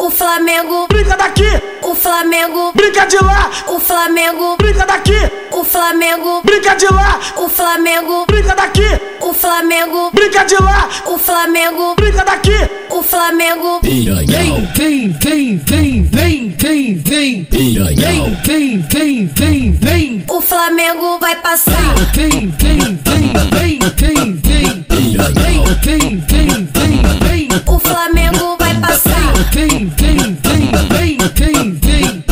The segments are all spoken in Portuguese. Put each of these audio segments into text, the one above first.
o Flamengo, brinca daqui, o Flamengo, brinca de lá, o Flamengo, brinca daqui, o Flamengo, brinca de lá, o Flamengo, brinca daqui, o Flamengo, brinca de lá, o Flamengo, brinca daqui, o Flamengo. Piranhão. Vem, vem, vem, vem, vem, vem. Piranhão. Vem, vem, vem, vem. O Flamengo vai passar. Vem, vem, vem, vem, Vem, vem, vem, vem, vem, vem.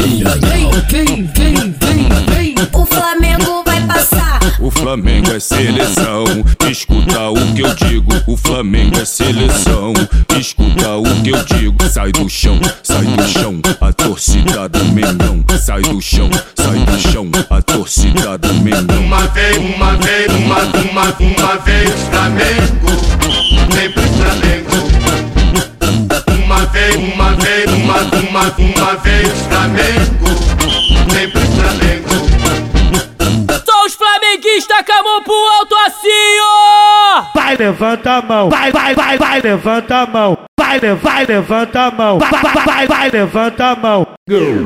Vem, vem, vem, vem. O Flamengo vai passar. O Flamengo é seleção, escuta o que eu digo. O Flamengo é seleção, escuta o que eu digo. Sai do chão, sai do chão, a torcida do Mengão. Sai do chão, sai do chão, a torcida do Mengão. Uma vez, uma vez, uma, uma, uma vez Flamengo, sempre Flamengo. Uma, uma, uma vez Flamengo, sempre Flamengo. Só os flamenguistas com a mão pro alto assim, ó! vai levanta a mão, vai, vai, vai, vai levanta a mão, vai, vai levanta a mão, vai, vai, vai, vai levanta a mão,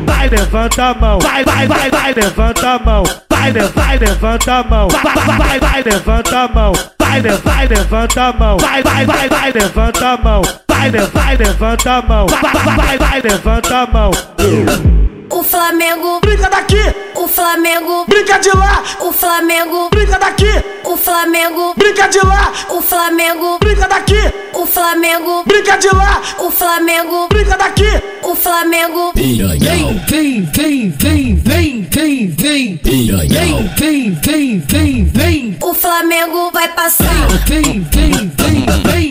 vai levanta a mão, vai, vai, vai, vai levanta a mão, vai, vai levanta a mão, vai, vai, vai, vai levanta a mão, vai, vai levanta a mão, vai, vai, vai, vai levanta a mão, vai, vai levanta a mão, vai, vai, vai, vai levanta a mão, O Flamengo, brinca daqui, o Flamengo, brinca de lá, o Flamengo, brinca daqui, o Flamengo, brinca de lá, o Flamengo, brinca daqui, o Flamengo, brinca de lá, o Flamengo, brinca daqui, o Flamengo. Piranhão. Vem, vem, vem, vem, vem, vem. Piranhão. Vem, vem, vem, vem. O Flamengo vai passar. Vem, vem, vem, vem, vem,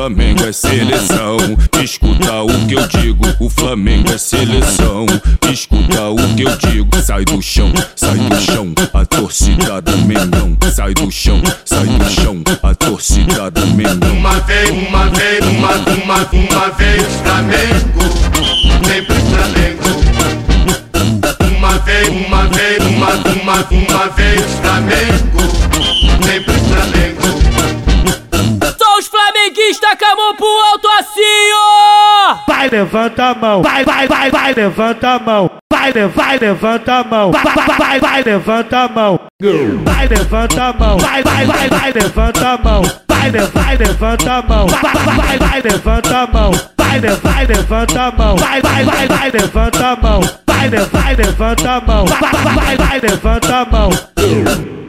Flamengo é seleção, escuta o que eu digo. O Flamengo é seleção, escuta o que eu digo. Sai do chão, sai do chão, a torcida do Mengão. Sai do chão, sai do chão, a torcida do Mengão. Uma vez, uma vez, uma, uma, uma vez Flamengo, sempre Flamengo. Uma vez, uma vez, uma, uma, uma vez Flamengo, levanta a mão, vai, vai, vai, vai levanta a mão, vai, vai levanta a mão, vai, vai, vai, vai levanta a mão, vai levanta a mão, vai, vai, vai, vai levanta a mão, vai, vai levanta a mão, vai, vai, vai, levanta a mão, vai, vai levanta a mão, vai, vai, vai, vai levanta a mão, vai, vai levanta a mão, vai, vai, vai levanta a mão.